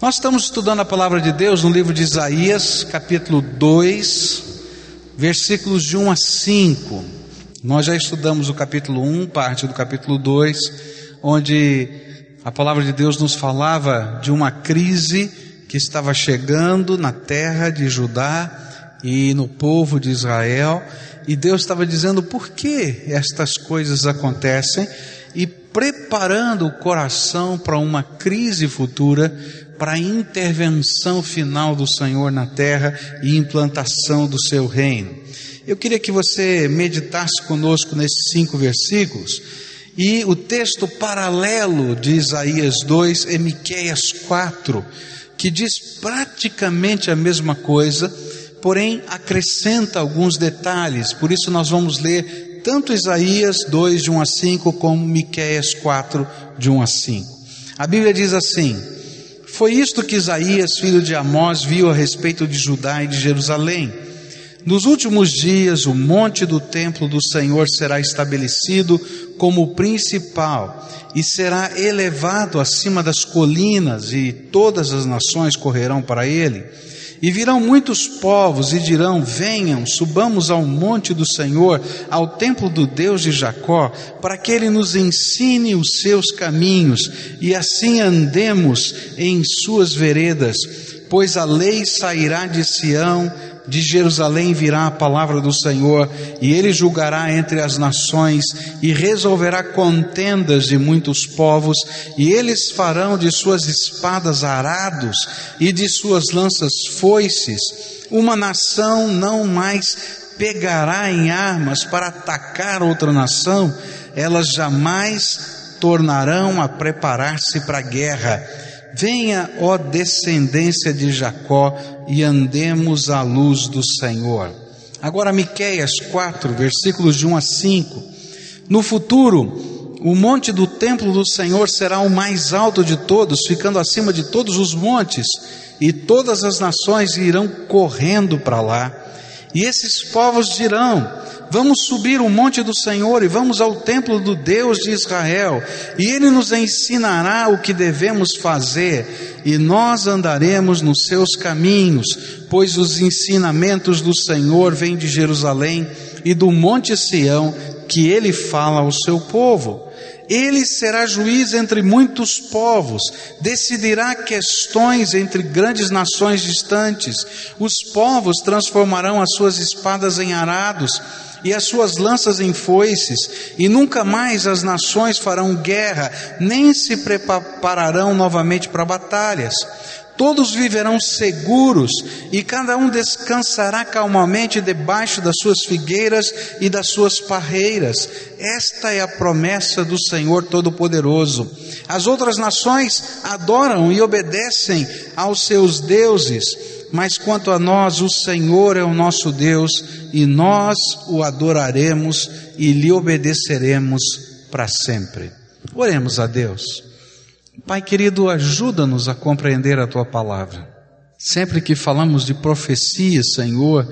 Nós estamos estudando a palavra de Deus no livro de Isaías, capítulo 2, versículos de 1 a 5. Nós já estudamos o capítulo 1, parte do capítulo 2, onde a palavra de Deus nos falava de uma crise que estava chegando na terra de Judá e no povo de Israel, e Deus estava dizendo por que estas coisas acontecem e preparando o coração para uma crise futura, para a intervenção final do Senhor na terra e implantação do seu reino. Eu queria que você meditasse conosco nesses cinco versículos e o texto paralelo de Isaías 2 é Miqueias 4, que diz praticamente a mesma coisa, porém acrescenta alguns detalhes. Por isso nós vamos ler tanto Isaías 2 de 1 a 5 como Miqueias 4 de 1 a 5. A Bíblia diz assim: foi isto que Isaías, filho de Amós, viu a respeito de Judá e de Jerusalém. Nos últimos dias, o monte do templo do Senhor será estabelecido como principal e será elevado acima das colinas, e todas as nações correrão para ele. E virão muitos povos e dirão: Venham, subamos ao monte do Senhor, ao templo do Deus de Jacó, para que ele nos ensine os seus caminhos e assim andemos em suas veredas. Pois a lei sairá de Sião de Jerusalém virá a palavra do Senhor, e ele julgará entre as nações, e resolverá contendas de muitos povos, e eles farão de suas espadas arados, e de suas lanças foices. Uma nação não mais pegará em armas para atacar outra nação, elas jamais tornarão a preparar-se para a guerra Venha, ó descendência de Jacó, e andemos à luz do Senhor. Agora, Miqueias 4, versículos de 1 a 5. No futuro, o monte do templo do Senhor será o mais alto de todos, ficando acima de todos os montes, e todas as nações irão correndo para lá. E esses povos dirão: Vamos subir o monte do Senhor e vamos ao templo do Deus de Israel, e Ele nos ensinará o que devemos fazer, e nós andaremos nos seus caminhos, pois os ensinamentos do Senhor vêm de Jerusalém e do monte Sião, que Ele fala ao seu povo. Ele será juiz entre muitos povos, decidirá questões entre grandes nações distantes. Os povos transformarão as suas espadas em arados e as suas lanças em foices, e nunca mais as nações farão guerra, nem se prepararão novamente para batalhas. Todos viverão seguros e cada um descansará calmamente debaixo das suas figueiras e das suas parreiras. Esta é a promessa do Senhor Todo-Poderoso. As outras nações adoram e obedecem aos seus deuses mas quanto a nós, o Senhor é o nosso Deus e nós o adoraremos e lhe obedeceremos para sempre. Oremos a Deus. Pai querido, ajuda-nos a compreender a tua palavra. Sempre que falamos de profecia, Senhor,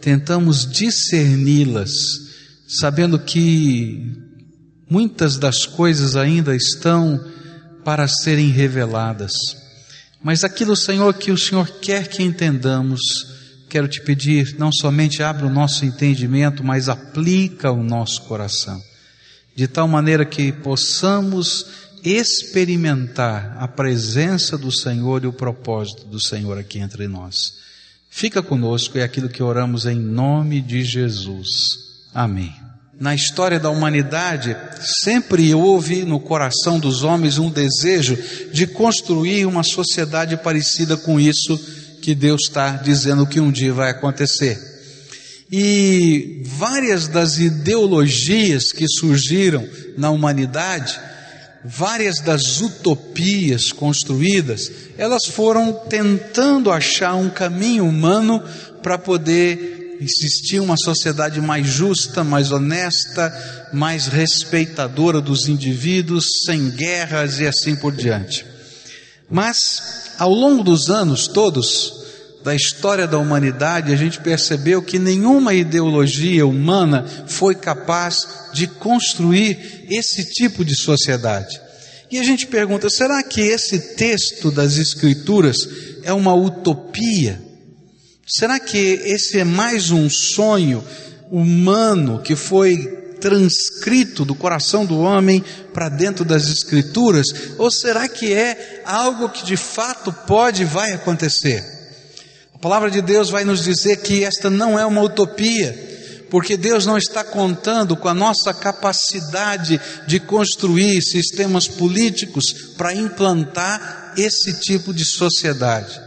tentamos discerni-las, sabendo que muitas das coisas ainda estão para serem reveladas. Mas aquilo, Senhor, que o Senhor quer que entendamos, quero te pedir, não somente abra o nosso entendimento, mas aplica o nosso coração, de tal maneira que possamos experimentar a presença do Senhor e o propósito do Senhor aqui entre nós. Fica conosco, é aquilo que oramos em nome de Jesus. Amém na história da humanidade, sempre houve no coração dos homens um desejo de construir uma sociedade parecida com isso que Deus está dizendo que um dia vai acontecer. E várias das ideologias que surgiram na humanidade, várias das utopias construídas, elas foram tentando achar um caminho humano para poder existir uma sociedade mais justa, mais honesta, mais respeitadora dos indivíduos, sem guerras e assim por diante. Mas, ao longo dos anos todos, da história da humanidade, a gente percebeu que nenhuma ideologia humana foi capaz de construir esse tipo de sociedade. E a gente pergunta: será que esse texto das Escrituras é uma utopia? Será que esse é mais um sonho humano que foi transcrito do coração do homem para dentro das Escrituras? Ou será que é algo que de fato pode e vai acontecer? A palavra de Deus vai nos dizer que esta não é uma utopia porque Deus não está contando com a nossa capacidade de construir sistemas políticos para implantar esse tipo de sociedade.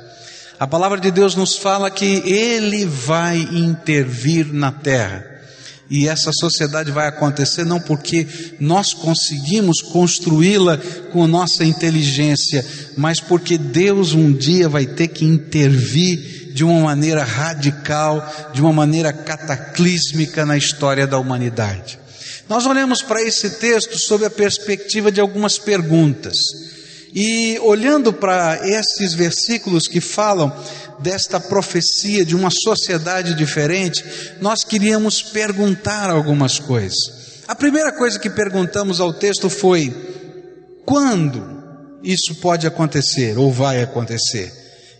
A palavra de Deus nos fala que Ele vai intervir na terra. E essa sociedade vai acontecer não porque nós conseguimos construí-la com nossa inteligência, mas porque Deus um dia vai ter que intervir de uma maneira radical, de uma maneira cataclísmica na história da humanidade. Nós olhamos para esse texto sob a perspectiva de algumas perguntas. E olhando para esses versículos que falam desta profecia de uma sociedade diferente, nós queríamos perguntar algumas coisas. A primeira coisa que perguntamos ao texto foi: quando isso pode acontecer ou vai acontecer?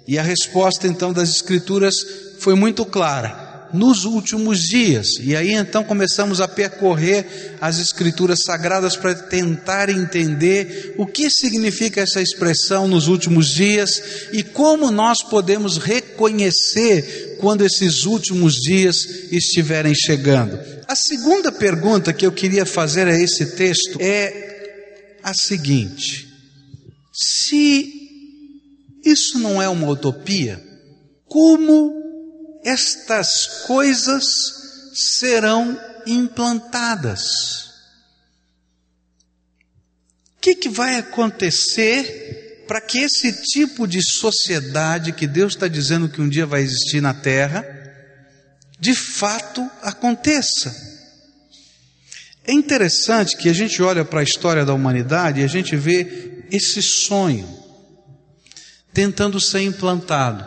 E a resposta então das Escrituras foi muito clara: nos últimos dias. E aí então começamos a percorrer as Escrituras sagradas para tentar entender o que significa essa expressão nos últimos dias e como nós podemos reconhecer quando esses últimos dias estiverem chegando. A segunda pergunta que eu queria fazer a esse texto é a seguinte: se isso não é uma utopia? Como estas coisas serão implantadas? O que, que vai acontecer para que esse tipo de sociedade que Deus está dizendo que um dia vai existir na Terra, de fato aconteça? É interessante que a gente olha para a história da humanidade e a gente vê esse sonho tentando ser implantado,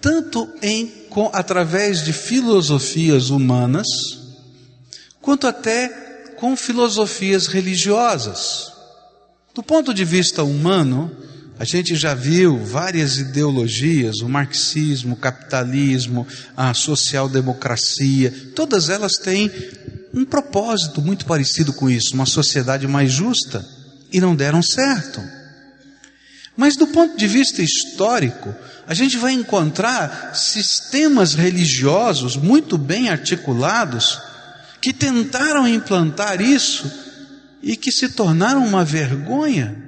tanto em com, através de filosofias humanas, quanto até com filosofias religiosas. Do ponto de vista humano, a gente já viu várias ideologias, o marxismo, o capitalismo, a social-democracia, todas elas têm um propósito muito parecido com isso, uma sociedade mais justa, e não deram certo. Mas do ponto de vista histórico, a gente vai encontrar sistemas religiosos muito bem articulados que tentaram implantar isso e que se tornaram uma vergonha.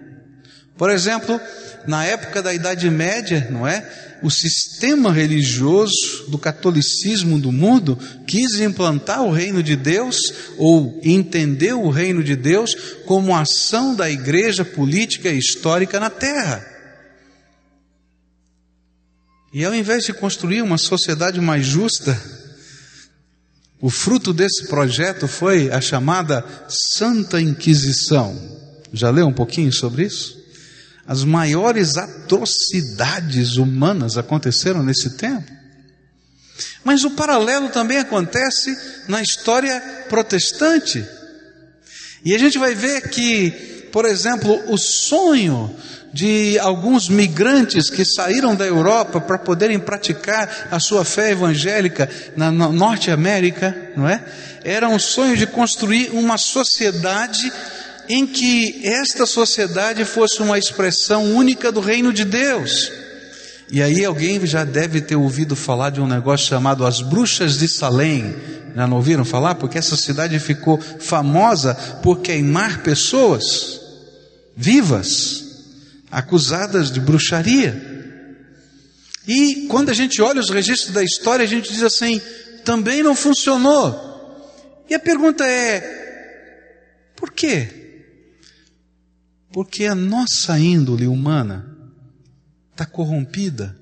Por exemplo, na época da Idade Média, não é? O sistema religioso do catolicismo do mundo quis implantar o reino de Deus ou entendeu o reino de Deus como ação da igreja política e histórica na terra. E ao invés de construir uma sociedade mais justa, o fruto desse projeto foi a chamada Santa Inquisição. Já leu um pouquinho sobre isso? As maiores atrocidades humanas aconteceram nesse tempo. Mas o paralelo também acontece na história protestante. E a gente vai ver que, por exemplo, o sonho de alguns migrantes que saíram da Europa para poderem praticar a sua fé evangélica na Norte América, não é? Era um sonho de construir uma sociedade em que esta sociedade fosse uma expressão única do reino de Deus. E aí alguém já deve ter ouvido falar de um negócio chamado as bruxas de Salem. Já não ouviram falar? Porque essa cidade ficou famosa por queimar pessoas vivas, acusadas de bruxaria. E quando a gente olha os registros da história, a gente diz assim: também não funcionou. E a pergunta é: por quê? Porque a nossa índole humana está corrompida.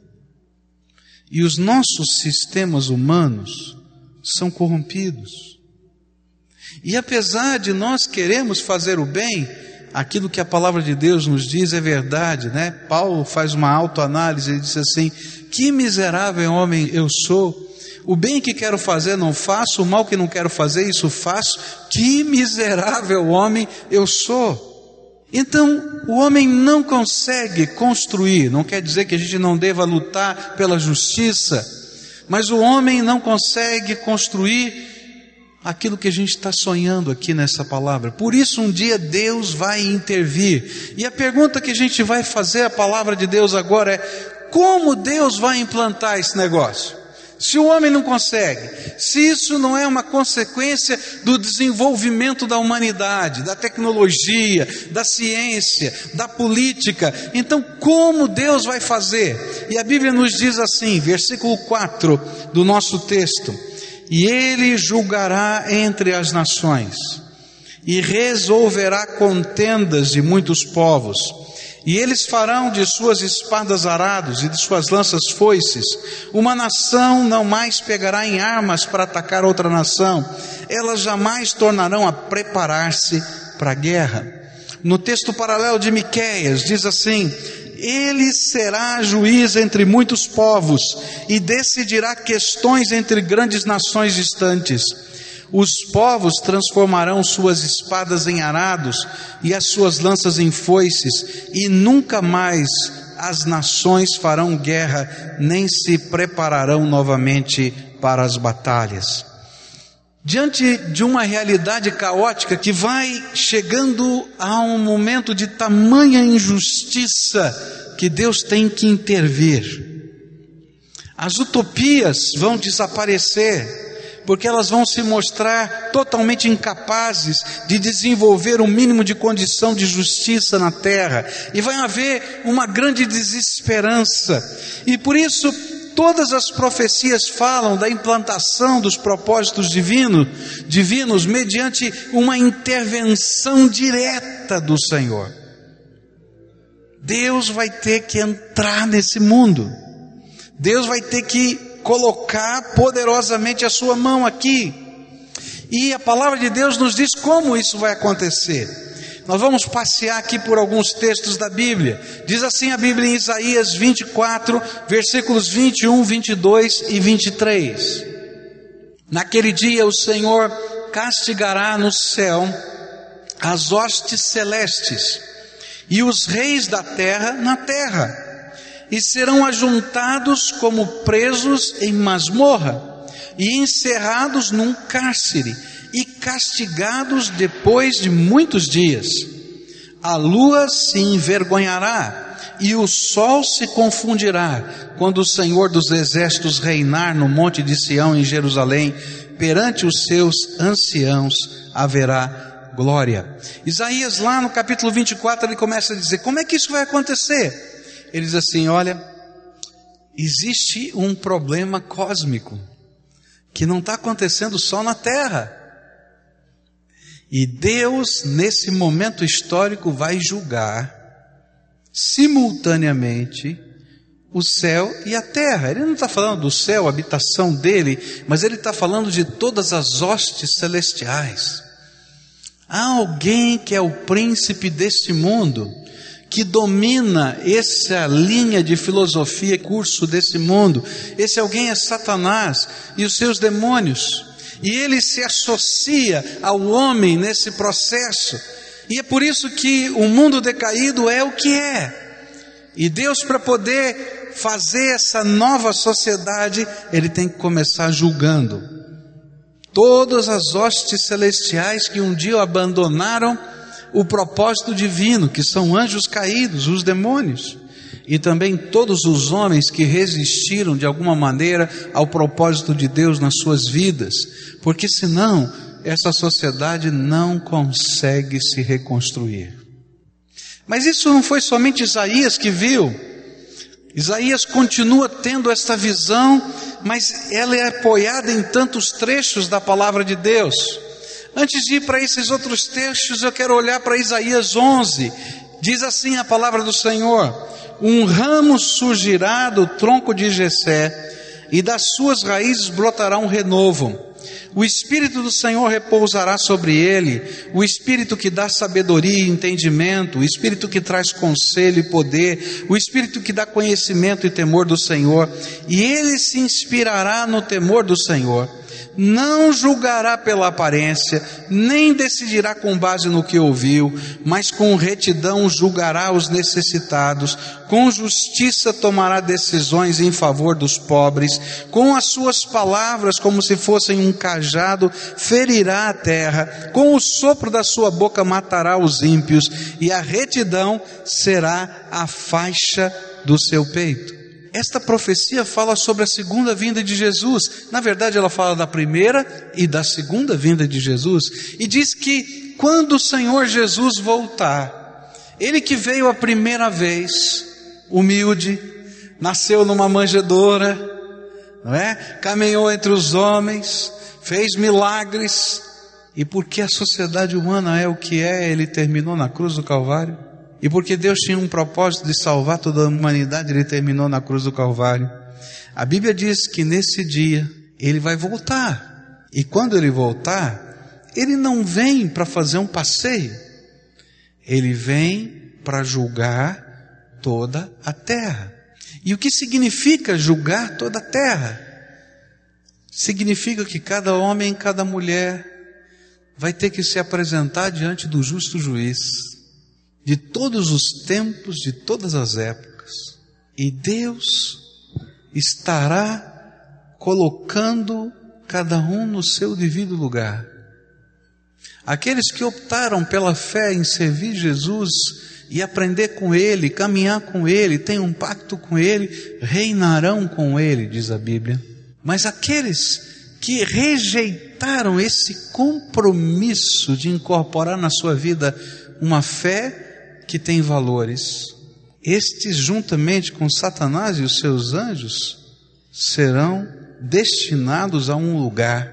E os nossos sistemas humanos são corrompidos. E apesar de nós queremos fazer o bem, aquilo que a palavra de Deus nos diz é verdade, né? Paulo faz uma autoanálise e diz assim: Que miserável homem eu sou. O bem que quero fazer não faço, o mal que não quero fazer, isso faço. Que miserável homem eu sou. Então, o homem não consegue construir, não quer dizer que a gente não deva lutar pela justiça, mas o homem não consegue construir aquilo que a gente está sonhando aqui nessa palavra. Por isso, um dia Deus vai intervir. E a pergunta que a gente vai fazer à palavra de Deus agora é: como Deus vai implantar esse negócio? Se o homem não consegue, se isso não é uma consequência do desenvolvimento da humanidade, da tecnologia, da ciência, da política, então como Deus vai fazer? E a Bíblia nos diz assim, versículo 4 do nosso texto: E ele julgará entre as nações, e resolverá contendas de muitos povos e eles farão de suas espadas arados e de suas lanças foices. Uma nação não mais pegará em armas para atacar outra nação. Elas jamais tornarão a preparar-se para a guerra. No texto paralelo de Miqueias diz assim: ele será juiz entre muitos povos e decidirá questões entre grandes nações distantes. Os povos transformarão suas espadas em arados e as suas lanças em foices, e nunca mais as nações farão guerra, nem se prepararão novamente para as batalhas. Diante de uma realidade caótica que vai chegando a um momento de tamanha injustiça que Deus tem que intervir. As utopias vão desaparecer, porque elas vão se mostrar totalmente incapazes de desenvolver um mínimo de condição de justiça na terra, e vai haver uma grande desesperança, e por isso todas as profecias falam da implantação dos propósitos divinos, divinos mediante uma intervenção direta do Senhor. Deus vai ter que entrar nesse mundo. Deus vai ter que colocar poderosamente a sua mão aqui. E a palavra de Deus nos diz como isso vai acontecer. Nós vamos passear aqui por alguns textos da Bíblia. Diz assim a Bíblia em Isaías 24, versículos 21, 22 e 23. Naquele dia o Senhor castigará no céu as hostes celestes e os reis da terra na terra e serão ajuntados como presos em masmorra e encerrados num cárcere e castigados depois de muitos dias. A lua se envergonhará e o sol se confundirá quando o Senhor dos exércitos reinar no monte de Sião em Jerusalém, perante os seus anciãos haverá glória. Isaías lá no capítulo 24 ele começa a dizer: como é que isso vai acontecer? Ele diz assim: olha, existe um problema cósmico que não está acontecendo só na Terra. E Deus, nesse momento histórico, vai julgar simultaneamente o céu e a terra. Ele não está falando do céu, habitação dele, mas ele está falando de todas as hostes celestiais. Há alguém que é o príncipe deste mundo, que domina essa linha de filosofia, curso desse mundo. Esse alguém é Satanás e os seus demônios. E ele se associa ao homem nesse processo. E é por isso que o mundo decaído é o que é. E Deus, para poder fazer essa nova sociedade, ele tem que começar julgando todas as hostes celestiais que um dia o abandonaram o propósito divino, que são anjos caídos, os demônios, e também todos os homens que resistiram de alguma maneira ao propósito de Deus nas suas vidas, porque senão essa sociedade não consegue se reconstruir. Mas isso não foi somente Isaías que viu. Isaías continua tendo esta visão, mas ela é apoiada em tantos trechos da palavra de Deus. Antes de ir para esses outros textos, eu quero olhar para Isaías 11. Diz assim a palavra do Senhor: Um ramo surgirá do tronco de Jessé, e das suas raízes brotará um renovo. O Espírito do Senhor repousará sobre ele, o Espírito que dá sabedoria e entendimento, o Espírito que traz conselho e poder, o Espírito que dá conhecimento e temor do Senhor, e ele se inspirará no temor do Senhor não julgará pela aparência, nem decidirá com base no que ouviu, mas com retidão julgará os necessitados, com justiça tomará decisões em favor dos pobres, com as suas palavras, como se fossem um cajado, ferirá a terra, com o sopro da sua boca matará os ímpios, e a retidão será a faixa do seu peito esta profecia fala sobre a segunda vinda de Jesus. Na verdade, ela fala da primeira e da segunda vinda de Jesus. E diz que quando o Senhor Jesus voltar, ele que veio a primeira vez, humilde, nasceu numa manjedoura, não é? Caminhou entre os homens, fez milagres, e porque a sociedade humana é o que é, ele terminou na cruz do Calvário. E porque Deus tinha um propósito de salvar toda a humanidade, ele terminou na cruz do Calvário. A Bíblia diz que nesse dia ele vai voltar. E quando ele voltar, ele não vem para fazer um passeio. Ele vem para julgar toda a terra. E o que significa julgar toda a terra? Significa que cada homem, cada mulher vai ter que se apresentar diante do justo juiz de todos os tempos, de todas as épocas. E Deus estará colocando cada um no seu devido lugar. Aqueles que optaram pela fé em servir Jesus e aprender com Ele, caminhar com Ele, ter um pacto com Ele, reinarão com Ele, diz a Bíblia. Mas aqueles que rejeitaram esse compromisso de incorporar na sua vida uma fé que tem valores, estes, juntamente com Satanás e os seus anjos, serão destinados a um lugar.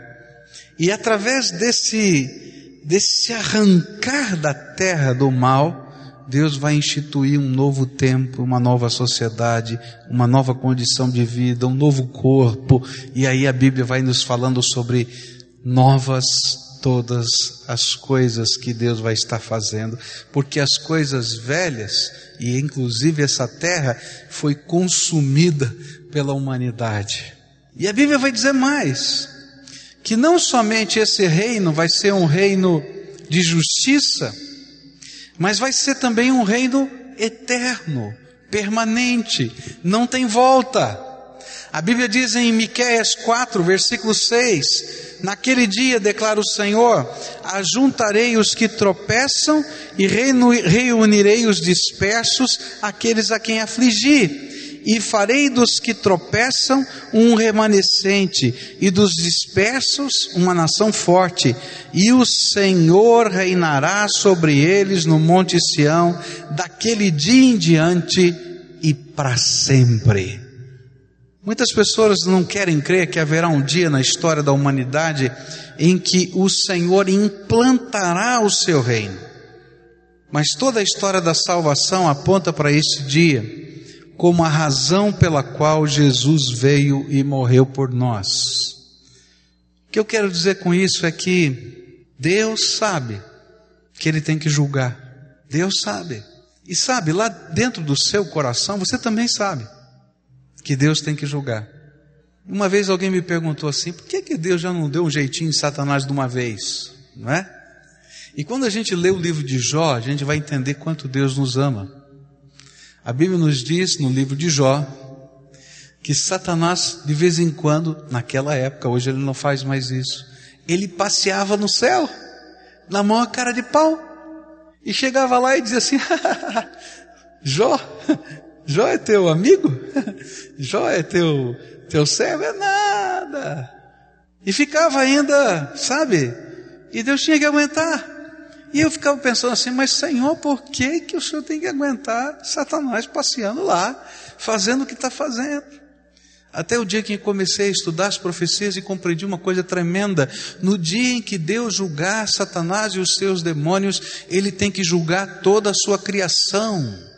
E através desse, desse arrancar da terra do mal, Deus vai instituir um novo tempo, uma nova sociedade, uma nova condição de vida, um novo corpo. E aí a Bíblia vai nos falando sobre novas todas as coisas que Deus vai estar fazendo, porque as coisas velhas, e inclusive essa terra, foi consumida pela humanidade. E a Bíblia vai dizer mais: que não somente esse reino vai ser um reino de justiça, mas vai ser também um reino eterno, permanente, não tem volta. A Bíblia diz em Miqueias 4, versículo 6: Naquele dia, declara o Senhor, ajuntarei os que tropeçam e reunirei os dispersos, aqueles a quem afligi, e farei dos que tropeçam um remanescente, e dos dispersos uma nação forte, e o Senhor reinará sobre eles no Monte Sião, daquele dia em diante e para sempre. Muitas pessoas não querem crer que haverá um dia na história da humanidade em que o Senhor implantará o seu reino. Mas toda a história da salvação aponta para esse dia como a razão pela qual Jesus veio e morreu por nós. O que eu quero dizer com isso é que Deus sabe que Ele tem que julgar. Deus sabe. E sabe, lá dentro do seu coração, você também sabe que Deus tem que julgar. Uma vez alguém me perguntou assim: por que, que Deus já não deu um jeitinho em Satanás de uma vez? Não é? E quando a gente lê o livro de Jó, a gente vai entender quanto Deus nos ama. A Bíblia nos diz no livro de Jó que Satanás, de vez em quando, naquela época, hoje ele não faz mais isso, ele passeava no céu, na mão a cara de pau, e chegava lá e dizia assim: Jó, Jó é teu amigo? Jó é teu, teu servo? É nada. E ficava ainda, sabe? E Deus tinha que aguentar. E eu ficava pensando assim, mas Senhor, por que, que o Senhor tem que aguentar Satanás passeando lá, fazendo o que está fazendo? Até o dia que comecei a estudar as profecias e compreendi uma coisa tremenda. No dia em que Deus julgar Satanás e os seus demônios, Ele tem que julgar toda a sua criação.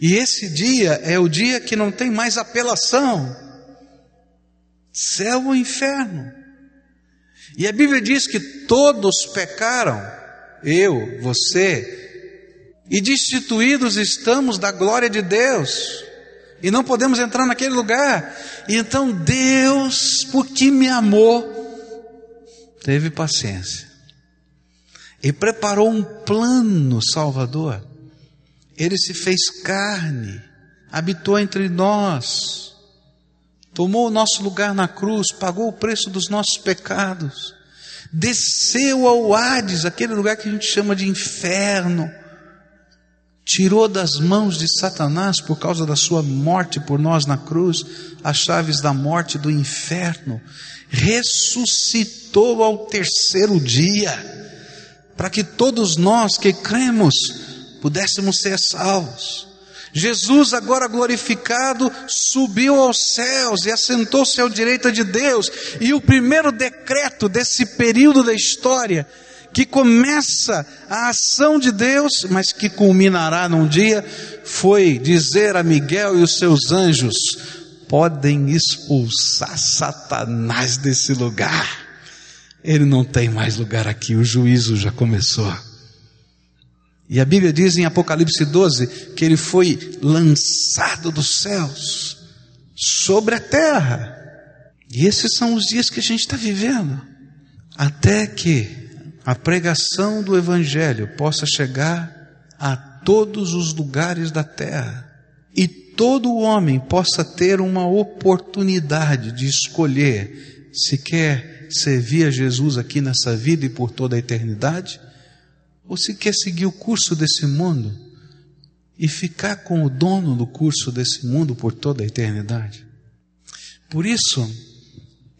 E esse dia é o dia que não tem mais apelação. Céu ou inferno. E a Bíblia diz que todos pecaram, eu, você, e destituídos estamos da glória de Deus, e não podemos entrar naquele lugar. E então Deus, porque me amou, teve paciência e preparou um plano salvador. Ele se fez carne, habitou entre nós, tomou o nosso lugar na cruz, pagou o preço dos nossos pecados, desceu ao Hades, aquele lugar que a gente chama de inferno, tirou das mãos de Satanás, por causa da sua morte por nós na cruz, as chaves da morte do inferno, ressuscitou ao terceiro dia para que todos nós que cremos pudéssemos ser salvos. Jesus, agora glorificado, subiu aos céus e assentou-se à direita de Deus. E o primeiro decreto desse período da história, que começa a ação de Deus, mas que culminará num dia, foi dizer a Miguel e os seus anjos: podem expulsar Satanás desse lugar. Ele não tem mais lugar aqui, o juízo já começou. E a Bíblia diz em Apocalipse 12 que ele foi lançado dos céus sobre a terra. E esses são os dias que a gente está vivendo. Até que a pregação do Evangelho possa chegar a todos os lugares da terra e todo homem possa ter uma oportunidade de escolher se quer servir a Jesus aqui nessa vida e por toda a eternidade? Ou se quer seguir o curso desse mundo e ficar com o dono do curso desse mundo por toda a eternidade? Por isso,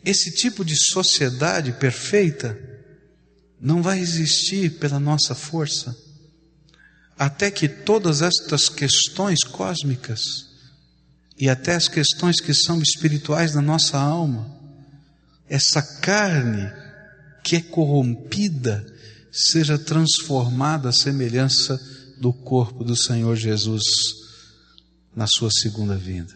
esse tipo de sociedade perfeita não vai existir pela nossa força, até que todas estas questões cósmicas e até as questões que são espirituais da nossa alma essa carne que é corrompida seja transformada à semelhança do corpo do Senhor Jesus na sua segunda vinda.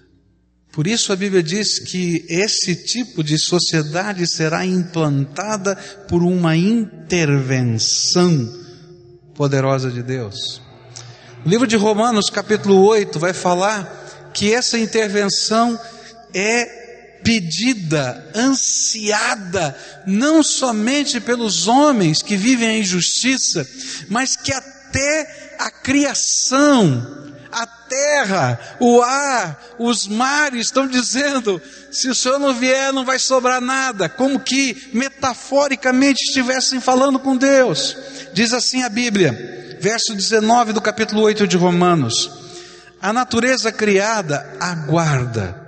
Por isso a Bíblia diz que esse tipo de sociedade será implantada por uma intervenção poderosa de Deus. O livro de Romanos, capítulo 8, vai falar que essa intervenção é pedida, ansiada, não somente pelos homens que vivem a injustiça, mas que até a criação, a terra, o ar, os mares estão dizendo: se o Senhor não vier, não vai sobrar nada, como que metaforicamente estivessem falando com Deus. Diz assim a Bíblia, verso 19 do capítulo 8 de Romanos: a natureza criada aguarda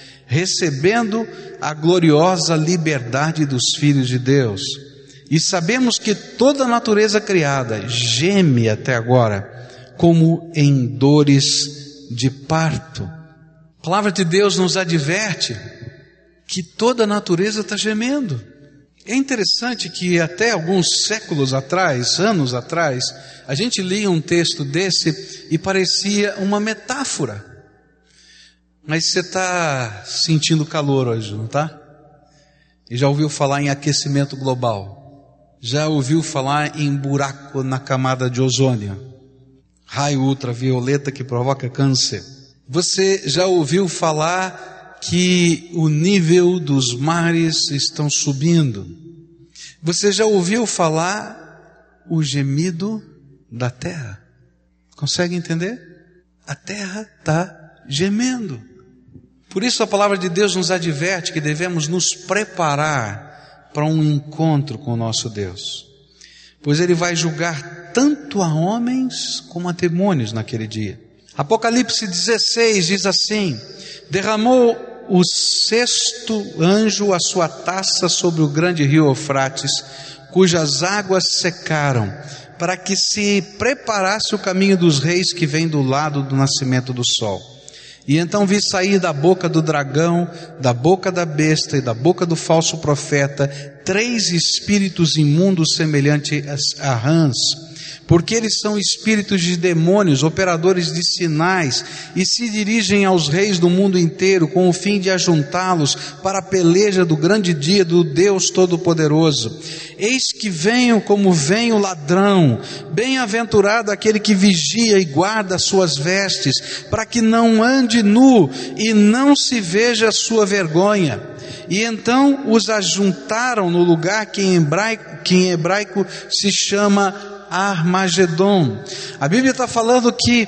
recebendo a gloriosa liberdade dos filhos de Deus. E sabemos que toda a natureza criada geme até agora, como em dores de parto. A palavra de Deus nos adverte que toda a natureza está gemendo. É interessante que até alguns séculos atrás, anos atrás, a gente lia um texto desse e parecia uma metáfora. Mas você está sentindo calor hoje, não está? E já ouviu falar em aquecimento global? Já ouviu falar em buraco na camada de ozônio? Raio ultravioleta que provoca câncer? Você já ouviu falar que o nível dos mares estão subindo? Você já ouviu falar o gemido da terra? Consegue entender? A terra está gemendo. Por isso a palavra de Deus nos adverte que devemos nos preparar para um encontro com o nosso Deus. Pois ele vai julgar tanto a homens como a demônios naquele dia. Apocalipse 16 diz assim: Derramou o sexto anjo a sua taça sobre o grande rio Eufrates, cujas águas secaram, para que se preparasse o caminho dos reis que vem do lado do nascimento do sol. E então vi sair da boca do dragão, da boca da besta e da boca do falso profeta, três espíritos imundos semelhantes a rãs, porque eles são espíritos de demônios, operadores de sinais, e se dirigem aos reis do mundo inteiro com o fim de ajuntá-los para a peleja do grande dia do Deus Todo-Poderoso. Eis que venho como vem o ladrão, bem-aventurado aquele que vigia e guarda suas vestes, para que não ande nu e não se veja a sua vergonha. E então os ajuntaram no lugar que em hebraico, que em hebraico se chama Armagedon. A Bíblia está falando que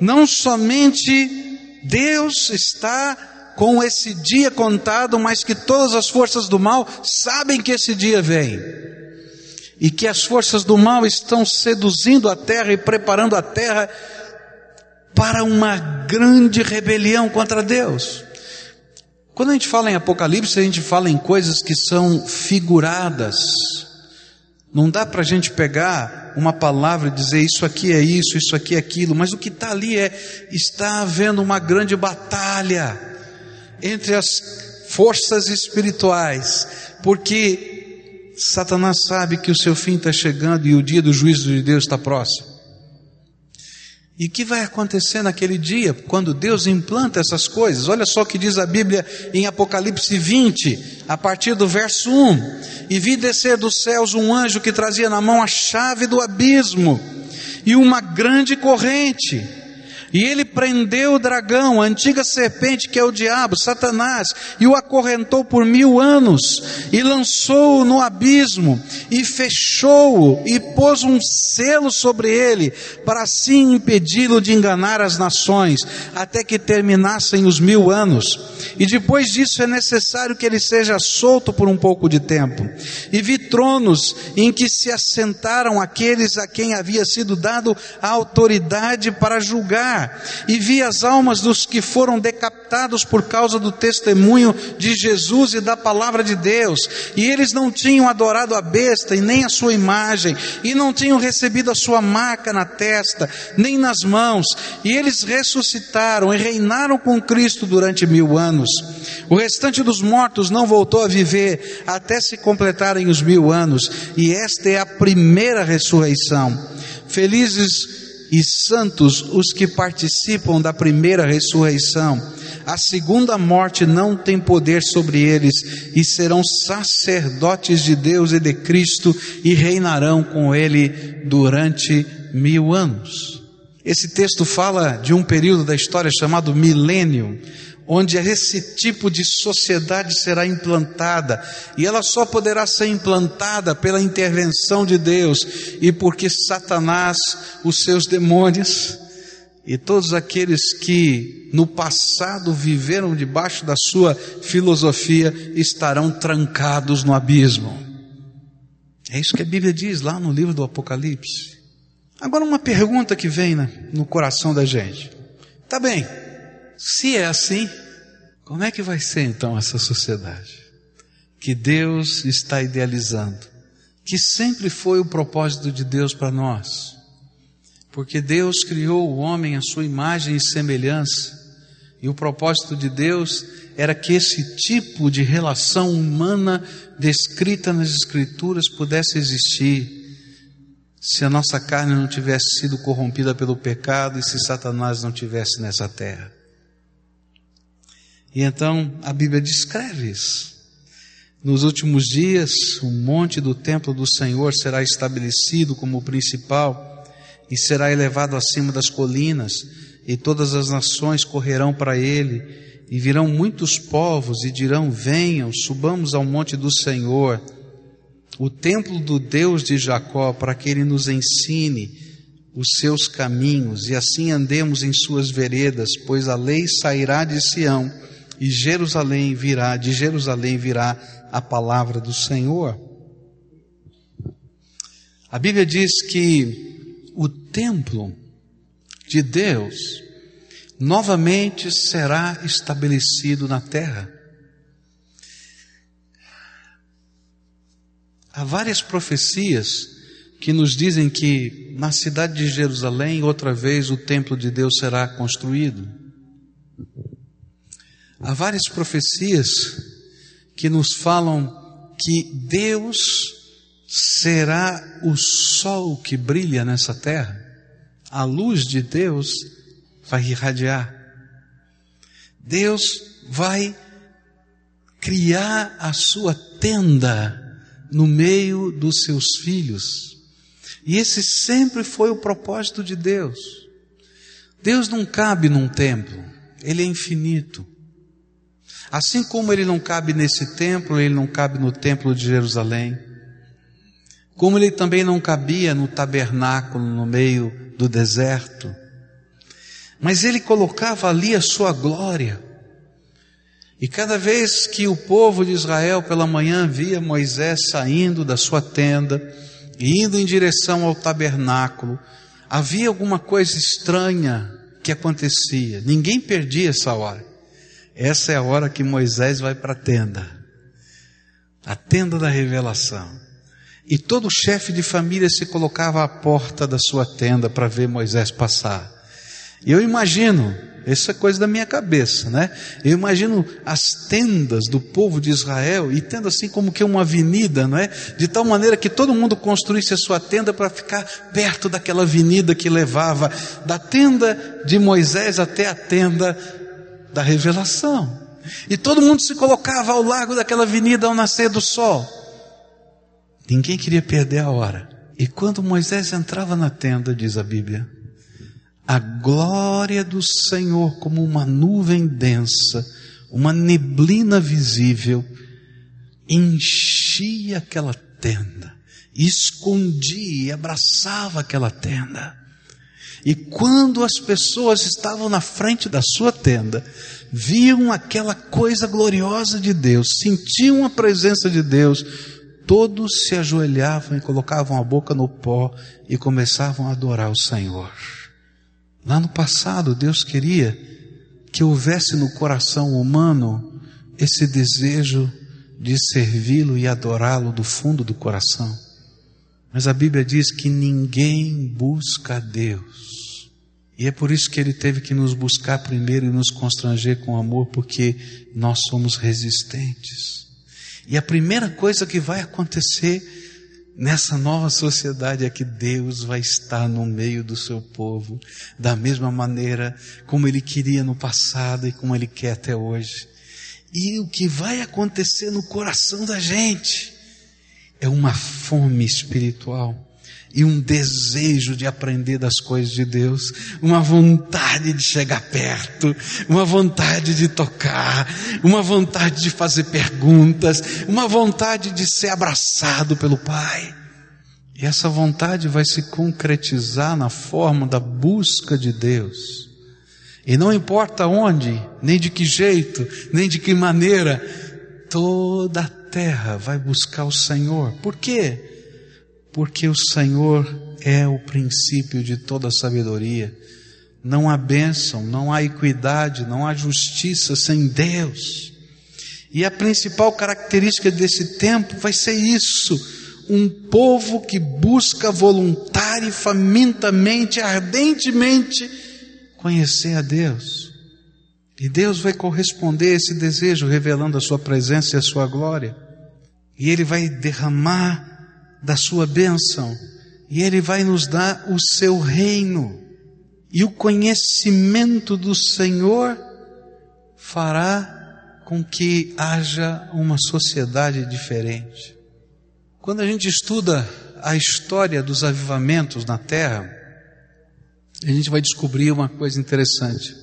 não somente Deus está com esse dia contado, mas que todas as forças do mal sabem que esse dia vem. E que as forças do mal estão seduzindo a terra e preparando a terra para uma grande rebelião contra Deus. Quando a gente fala em Apocalipse, a gente fala em coisas que são figuradas. Não dá para a gente pegar uma palavra e dizer isso aqui é isso, isso aqui é aquilo, mas o que está ali é: está havendo uma grande batalha entre as forças espirituais, porque Satanás sabe que o seu fim está chegando e o dia do juízo de Deus está próximo. E o que vai acontecer naquele dia, quando Deus implanta essas coisas? Olha só o que diz a Bíblia em Apocalipse 20, a partir do verso 1: E vi descer dos céus um anjo que trazia na mão a chave do abismo e uma grande corrente e ele prendeu o dragão, a antiga serpente que é o diabo, Satanás, e o acorrentou por mil anos, e lançou-o no abismo, e fechou-o, e pôs um selo sobre ele, para assim impedi-lo de enganar as nações, até que terminassem os mil anos. E depois disso é necessário que ele seja solto por um pouco de tempo. E vi tronos em que se assentaram aqueles a quem havia sido dado a autoridade para julgar e vi as almas dos que foram decapitados por causa do testemunho de Jesus e da palavra de Deus, e eles não tinham adorado a besta e nem a sua imagem, e não tinham recebido a sua marca na testa, nem nas mãos, e eles ressuscitaram e reinaram com Cristo durante mil anos. O restante dos mortos não voltou a viver até se completarem os mil anos, e esta é a primeira ressurreição. Felizes e santos os que participam da primeira ressurreição. A segunda morte não tem poder sobre eles, e serão sacerdotes de Deus e de Cristo, e reinarão com Ele durante mil anos. Esse texto fala de um período da história chamado milênio, onde esse tipo de sociedade será implantada, e ela só poderá ser implantada pela intervenção de Deus, e porque Satanás, os seus demônios, e todos aqueles que no passado viveram debaixo da sua filosofia estarão trancados no abismo. É isso que a Bíblia diz lá no livro do Apocalipse. Agora, uma pergunta que vem no coração da gente: tá bem, se é assim, como é que vai ser então essa sociedade que Deus está idealizando? Que sempre foi o propósito de Deus para nós. Porque Deus criou o homem à sua imagem e semelhança. E o propósito de Deus era que esse tipo de relação humana descrita nas Escrituras pudesse existir, se a nossa carne não tivesse sido corrompida pelo pecado e se Satanás não tivesse nessa terra. E então a Bíblia descreve isso. Nos últimos dias, o monte do templo do Senhor será estabelecido como principal e será elevado acima das colinas, e todas as nações correrão para ele, e virão muitos povos e dirão: Venham, subamos ao monte do Senhor, o templo do Deus de Jacó, para que ele nos ensine os seus caminhos e assim andemos em suas veredas, pois a lei sairá de Sião e Jerusalém virá, de Jerusalém virá a palavra do Senhor. A Bíblia diz que o templo de Deus novamente será estabelecido na terra. Há várias profecias que nos dizem que na cidade de Jerusalém, outra vez, o templo de Deus será construído. Há várias profecias que nos falam que Deus será o sol que brilha nessa terra. A luz de Deus vai irradiar. Deus vai criar a sua tenda no meio dos seus filhos. E esse sempre foi o propósito de Deus. Deus não cabe num templo, ele é infinito. Assim como ele não cabe nesse templo, ele não cabe no templo de Jerusalém. Como ele também não cabia no tabernáculo no meio do deserto. Mas ele colocava ali a sua glória. E cada vez que o povo de Israel pela manhã via Moisés saindo da sua tenda e indo em direção ao tabernáculo, havia alguma coisa estranha que acontecia. Ninguém perdia essa hora. Essa é a hora que Moisés vai para a tenda. A tenda da revelação. E todo chefe de família se colocava à porta da sua tenda para ver Moisés passar. E eu imagino, isso é coisa da minha cabeça, né? Eu imagino as tendas do povo de Israel e tendo assim como que uma avenida, não é? De tal maneira que todo mundo construísse a sua tenda para ficar perto daquela avenida que levava da tenda de Moisés até a tenda da revelação. E todo mundo se colocava ao largo daquela avenida ao nascer do sol. Ninguém queria perder a hora. E quando Moisés entrava na tenda, diz a Bíblia, a glória do Senhor como uma nuvem densa, uma neblina visível, enchia aquela tenda, escondia e abraçava aquela tenda. E quando as pessoas estavam na frente da sua tenda, viam aquela coisa gloriosa de Deus, sentiam a presença de Deus, todos se ajoelhavam e colocavam a boca no pó e começavam a adorar o Senhor. Lá no passado, Deus queria que houvesse no coração humano esse desejo de servi-lo e adorá-lo do fundo do coração. Mas a Bíblia diz que ninguém busca a Deus. E é por isso que ele teve que nos buscar primeiro e nos constranger com amor, porque nós somos resistentes. E a primeira coisa que vai acontecer nessa nova sociedade é que Deus vai estar no meio do seu povo, da mesma maneira como ele queria no passado e como ele quer até hoje. E o que vai acontecer no coração da gente é uma fome espiritual e um desejo de aprender das coisas de Deus, uma vontade de chegar perto, uma vontade de tocar, uma vontade de fazer perguntas, uma vontade de ser abraçado pelo Pai. E essa vontade vai se concretizar na forma da busca de Deus. E não importa onde, nem de que jeito, nem de que maneira, toda a terra vai buscar o Senhor. Por quê? porque o Senhor é o princípio de toda sabedoria. Não há bênção, não há equidade, não há justiça sem Deus. E a principal característica desse tempo vai ser isso: um povo que busca voluntária e famintamente, ardentemente conhecer a Deus. E Deus vai corresponder a esse desejo, revelando a sua presença e a sua glória. E Ele vai derramar da sua bênção, e Ele vai nos dar o seu reino, e o conhecimento do Senhor fará com que haja uma sociedade diferente. Quando a gente estuda a história dos avivamentos na terra, a gente vai descobrir uma coisa interessante.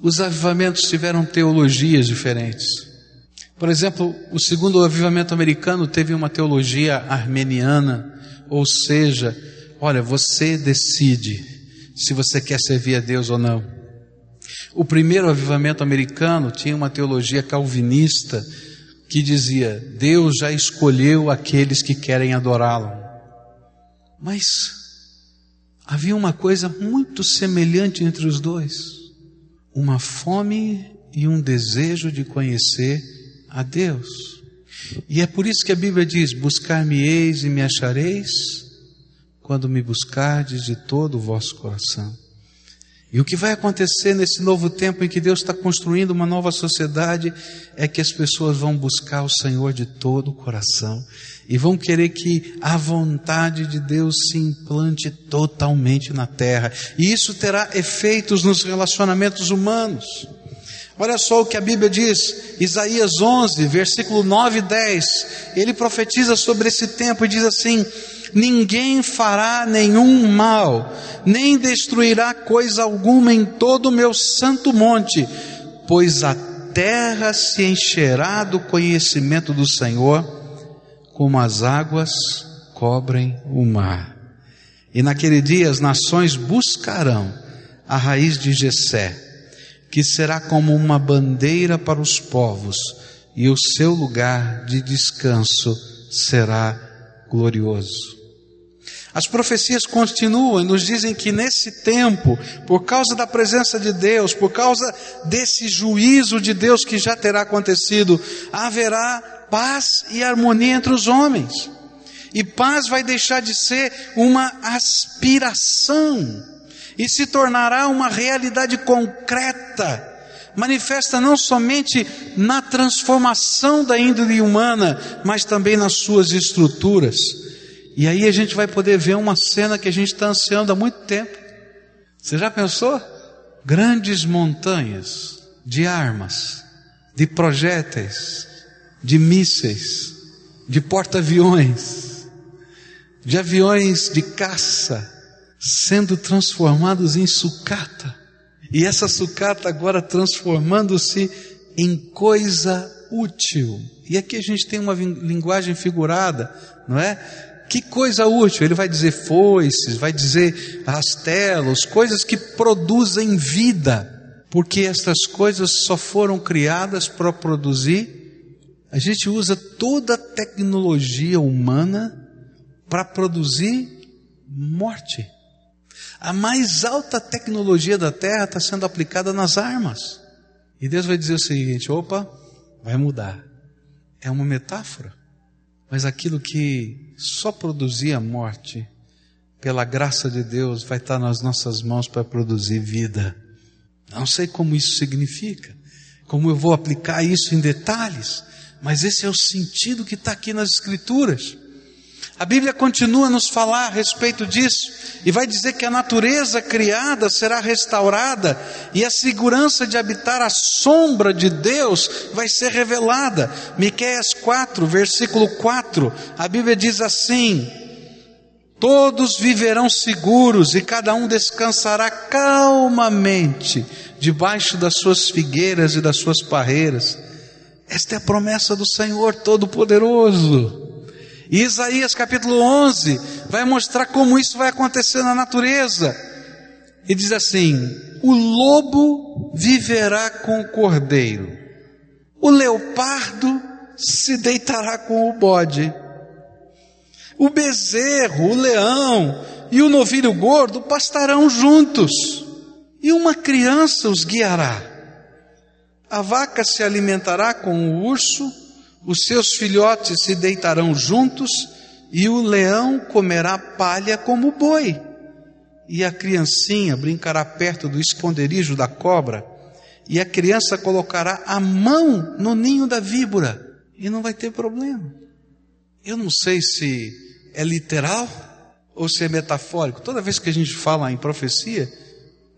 Os avivamentos tiveram teologias diferentes. Por exemplo, o segundo avivamento americano teve uma teologia armeniana, ou seja, olha, você decide se você quer servir a Deus ou não. O primeiro avivamento americano tinha uma teologia calvinista que dizia: Deus já escolheu aqueles que querem adorá-lo. Mas havia uma coisa muito semelhante entre os dois: uma fome e um desejo de conhecer a Deus. E é por isso que a Bíblia diz: Buscar-me-eis e me achareis, quando me buscardes de todo o vosso coração. E o que vai acontecer nesse novo tempo em que Deus está construindo uma nova sociedade é que as pessoas vão buscar o Senhor de todo o coração e vão querer que a vontade de Deus se implante totalmente na terra. E isso terá efeitos nos relacionamentos humanos. Olha só o que a Bíblia diz, Isaías 11, versículo 9 e 10. Ele profetiza sobre esse tempo e diz assim: ninguém fará nenhum mal, nem destruirá coisa alguma em todo o meu santo monte, pois a terra se encherá do conhecimento do Senhor, como as águas cobrem o mar. E naquele dia as nações buscarão a raiz de Jessé, que será como uma bandeira para os povos, e o seu lugar de descanso será glorioso. As profecias continuam e nos dizem que nesse tempo, por causa da presença de Deus, por causa desse juízo de Deus que já terá acontecido, haverá paz e harmonia entre os homens. E paz vai deixar de ser uma aspiração e se tornará uma realidade concreta, manifesta não somente na transformação da índole humana, mas também nas suas estruturas. E aí a gente vai poder ver uma cena que a gente está ansiando há muito tempo. Você já pensou? Grandes montanhas de armas, de projéteis, de mísseis, de porta-aviões, de aviões de caça, sendo transformados em sucata. E essa sucata agora transformando-se em coisa útil. E aqui a gente tem uma linguagem figurada, não é? Que coisa útil! Ele vai dizer foices, vai dizer rastelos, coisas que produzem vida, porque estas coisas só foram criadas para produzir. A gente usa toda a tecnologia humana para produzir morte. A mais alta tecnologia da Terra está sendo aplicada nas armas. E Deus vai dizer o seguinte: opa, vai mudar. É uma metáfora. Mas aquilo que só produzia morte, pela graça de Deus, vai estar nas nossas mãos para produzir vida. Não sei como isso significa, como eu vou aplicar isso em detalhes, mas esse é o sentido que está aqui nas Escrituras. A Bíblia continua a nos falar a respeito disso e vai dizer que a natureza criada será restaurada e a segurança de habitar a sombra de Deus vai ser revelada. Miqueias 4, versículo 4, a Bíblia diz assim: Todos viverão seguros e cada um descansará calmamente debaixo das suas figueiras e das suas parreiras. Esta é a promessa do Senhor Todo-Poderoso. E Isaías capítulo 11 vai mostrar como isso vai acontecer na natureza. E diz assim: o lobo viverá com o cordeiro, o leopardo se deitará com o bode, o bezerro, o leão e o novilho gordo pastarão juntos, e uma criança os guiará. A vaca se alimentará com o urso os seus filhotes se deitarão juntos, e o leão comerá palha como boi, e a criancinha brincará perto do esconderijo da cobra, e a criança colocará a mão no ninho da víbora, e não vai ter problema. Eu não sei se é literal ou se é metafórico. Toda vez que a gente fala em profecia,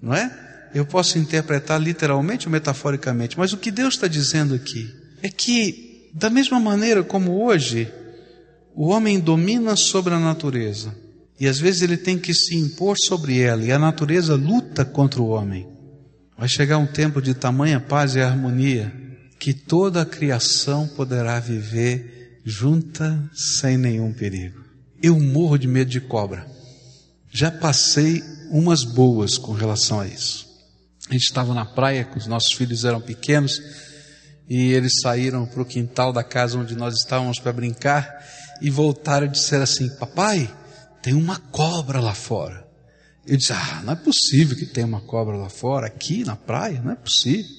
não é? Eu posso interpretar literalmente ou metaforicamente, mas o que Deus está dizendo aqui é que da mesma maneira como hoje, o homem domina sobre a natureza e às vezes ele tem que se impor sobre ela e a natureza luta contra o homem. Vai chegar um tempo de tamanha paz e harmonia que toda a criação poderá viver junta sem nenhum perigo. Eu morro de medo de cobra. Já passei umas boas com relação a isso. A gente estava na praia, os nossos filhos eram pequenos, e eles saíram para o quintal da casa onde nós estávamos para brincar e voltaram e disseram assim: Papai, tem uma cobra lá fora. Eu disse: Ah, não é possível que tenha uma cobra lá fora, aqui na praia, não é possível.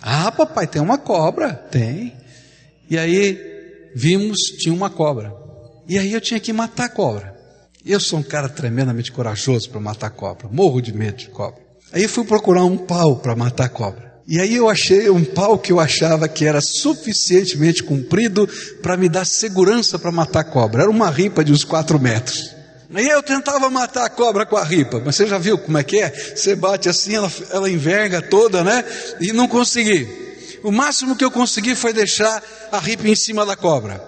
Ah, papai, tem uma cobra? Tem. E aí vimos, tinha uma cobra. E aí eu tinha que matar a cobra. Eu sou um cara tremendamente corajoso para matar cobra, morro de medo de cobra. Aí fui procurar um pau para matar a cobra. E aí eu achei um pau que eu achava que era suficientemente comprido para me dar segurança para matar a cobra. Era uma ripa de uns quatro metros. Aí eu tentava matar a cobra com a ripa, mas você já viu como é que é? Você bate assim, ela, ela enverga toda, né? E não consegui. O máximo que eu consegui foi deixar a ripa em cima da cobra.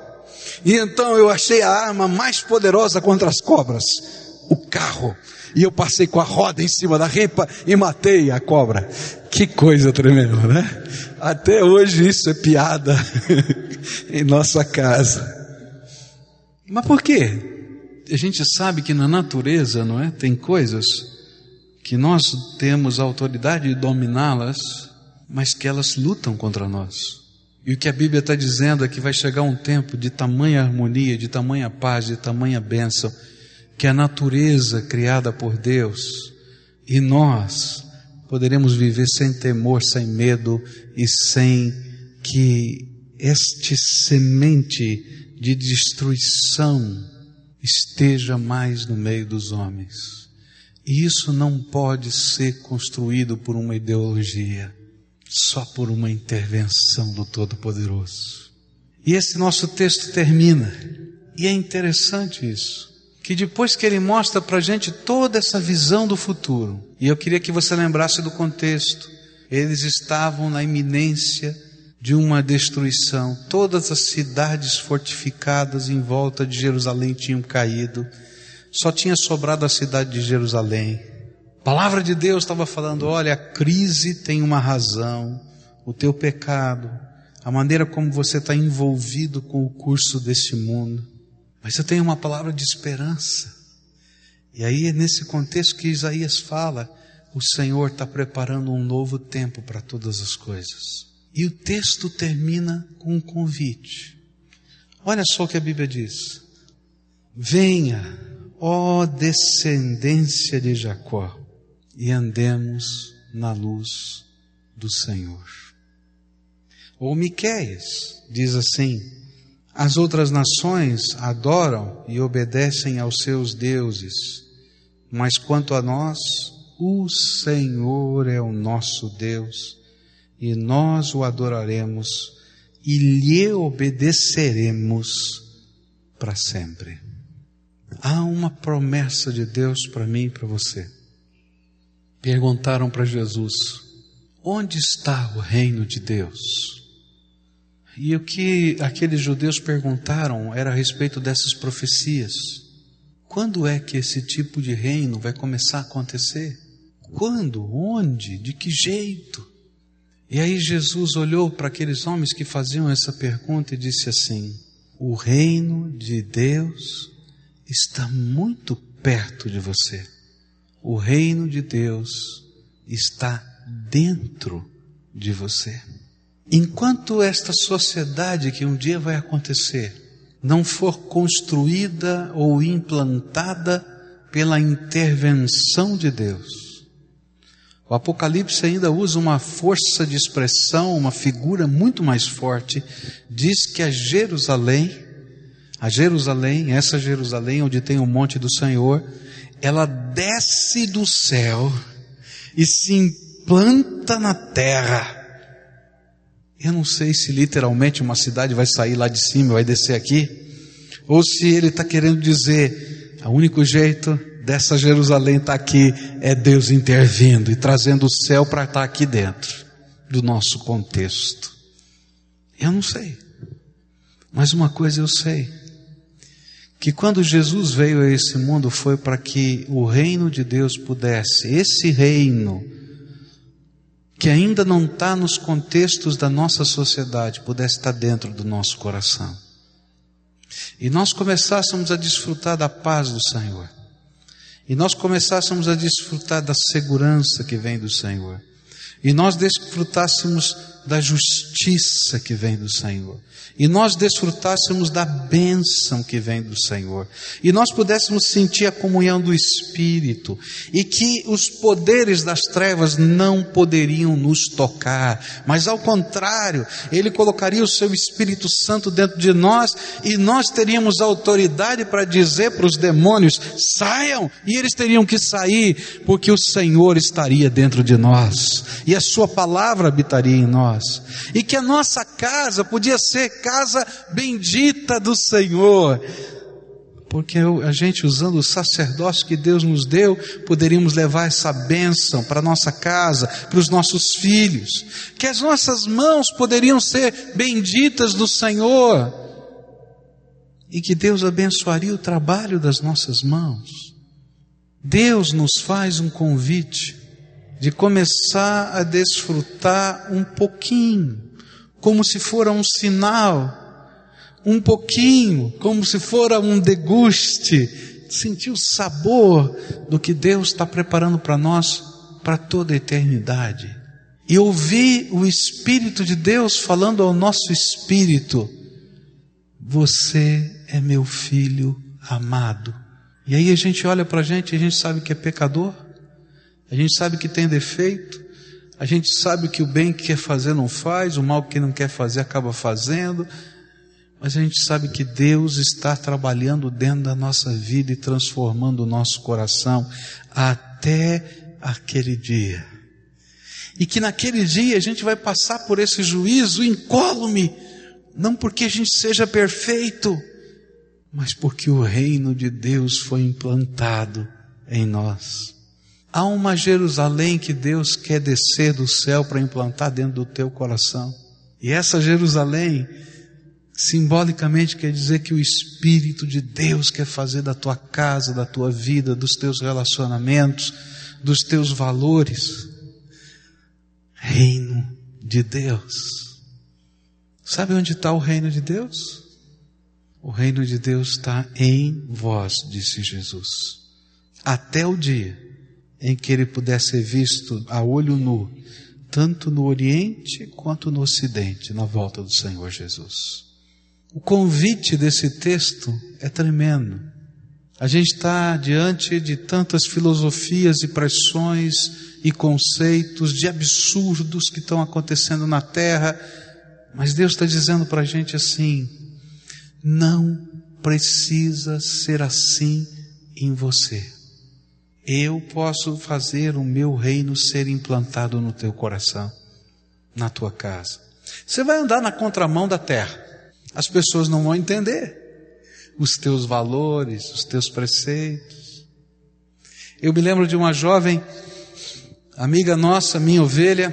E então eu achei a arma mais poderosa contra as cobras: o carro. E eu passei com a roda em cima da ripa e matei a cobra. Que coisa tremenda, né? Até hoje isso é piada em nossa casa. Mas por quê? A gente sabe que na natureza, não é? Tem coisas que nós temos a autoridade de dominá-las, mas que elas lutam contra nós. E o que a Bíblia está dizendo é que vai chegar um tempo de tamanha harmonia, de tamanha paz, de tamanha bênção, que a natureza criada por Deus e nós poderemos viver sem temor, sem medo e sem que este semente de destruição esteja mais no meio dos homens. E isso não pode ser construído por uma ideologia, só por uma intervenção do Todo-Poderoso. E esse nosso texto termina, e é interessante isso que depois que ele mostra para a gente toda essa visão do futuro, e eu queria que você lembrasse do contexto, eles estavam na iminência de uma destruição, todas as cidades fortificadas em volta de Jerusalém tinham caído, só tinha sobrado a cidade de Jerusalém. A palavra de Deus estava falando: olha, a crise tem uma razão, o teu pecado, a maneira como você está envolvido com o curso desse mundo. Mas eu tenho uma palavra de esperança. E aí é nesse contexto que Isaías fala: o Senhor está preparando um novo tempo para todas as coisas. E o texto termina com um convite. Olha só o que a Bíblia diz: Venha, ó descendência de Jacó, e andemos na luz do Senhor. Ou Miqueias diz assim: as outras nações adoram e obedecem aos seus deuses, mas quanto a nós, o Senhor é o nosso Deus, e nós o adoraremos e lhe obedeceremos para sempre. Há uma promessa de Deus para mim e para você. Perguntaram para Jesus: onde está o reino de Deus? E o que aqueles judeus perguntaram era a respeito dessas profecias. Quando é que esse tipo de reino vai começar a acontecer? Quando? Onde? De que jeito? E aí Jesus olhou para aqueles homens que faziam essa pergunta e disse assim: O reino de Deus está muito perto de você. O reino de Deus está dentro de você. Enquanto esta sociedade que um dia vai acontecer não for construída ou implantada pela intervenção de Deus, o Apocalipse ainda usa uma força de expressão, uma figura muito mais forte, diz que a Jerusalém, a Jerusalém, essa Jerusalém onde tem o monte do Senhor, ela desce do céu e se implanta na terra eu não sei se literalmente uma cidade vai sair lá de cima e vai descer aqui, ou se ele está querendo dizer, o único jeito dessa Jerusalém estar tá aqui é Deus intervindo e trazendo o céu para estar tá aqui dentro do nosso contexto. Eu não sei, mas uma coisa eu sei, que quando Jesus veio a esse mundo foi para que o reino de Deus pudesse, esse reino, que ainda não está nos contextos da nossa sociedade, pudesse estar dentro do nosso coração. E nós começássemos a desfrutar da paz do Senhor. E nós começássemos a desfrutar da segurança que vem do Senhor. E nós desfrutássemos da justiça que vem do Senhor. E nós desfrutássemos da bênção que vem do Senhor, e nós pudéssemos sentir a comunhão do Espírito, e que os poderes das trevas não poderiam nos tocar, mas ao contrário, Ele colocaria o Seu Espírito Santo dentro de nós, e nós teríamos autoridade para dizer para os demônios: saiam, e eles teriam que sair, porque o Senhor estaria dentro de nós, e a Sua palavra habitaria em nós, e que a nossa casa podia ser casa bendita do Senhor. Porque a gente, usando o sacerdócio que Deus nos deu, poderíamos levar essa bênção para nossa casa, para os nossos filhos. Que as nossas mãos poderiam ser benditas do Senhor. E que Deus abençoaria o trabalho das nossas mãos. Deus nos faz um convite de começar a desfrutar um pouquinho como se fora um sinal, um pouquinho, como se fora um deguste, sentir o sabor do que Deus está preparando para nós para toda a eternidade. E ouvir o Espírito de Deus falando ao nosso espírito: Você é meu filho amado. E aí a gente olha para a gente e a gente sabe que é pecador, a gente sabe que tem defeito, a gente sabe que o bem que quer fazer não faz, o mal que não quer fazer acaba fazendo, mas a gente sabe que Deus está trabalhando dentro da nossa vida e transformando o nosso coração até aquele dia. E que naquele dia a gente vai passar por esse juízo incólume, não porque a gente seja perfeito, mas porque o reino de Deus foi implantado em nós. Há uma Jerusalém que Deus quer descer do céu para implantar dentro do teu coração. E essa Jerusalém, simbolicamente, quer dizer que o Espírito de Deus quer fazer da tua casa, da tua vida, dos teus relacionamentos, dos teus valores, reino de Deus. Sabe onde está o reino de Deus? O reino de Deus está em vós, disse Jesus. Até o dia em que ele pudesse ser visto a olho nu, tanto no Oriente quanto no Ocidente, na volta do Senhor Jesus. O convite desse texto é tremendo. A gente está diante de tantas filosofias e pressões e conceitos de absurdos que estão acontecendo na terra, mas Deus está dizendo para a gente assim: não precisa ser assim em você eu posso fazer o meu reino ser implantado no teu coração, na tua casa. Você vai andar na contramão da terra. As pessoas não vão entender os teus valores, os teus preceitos. Eu me lembro de uma jovem amiga nossa, minha ovelha,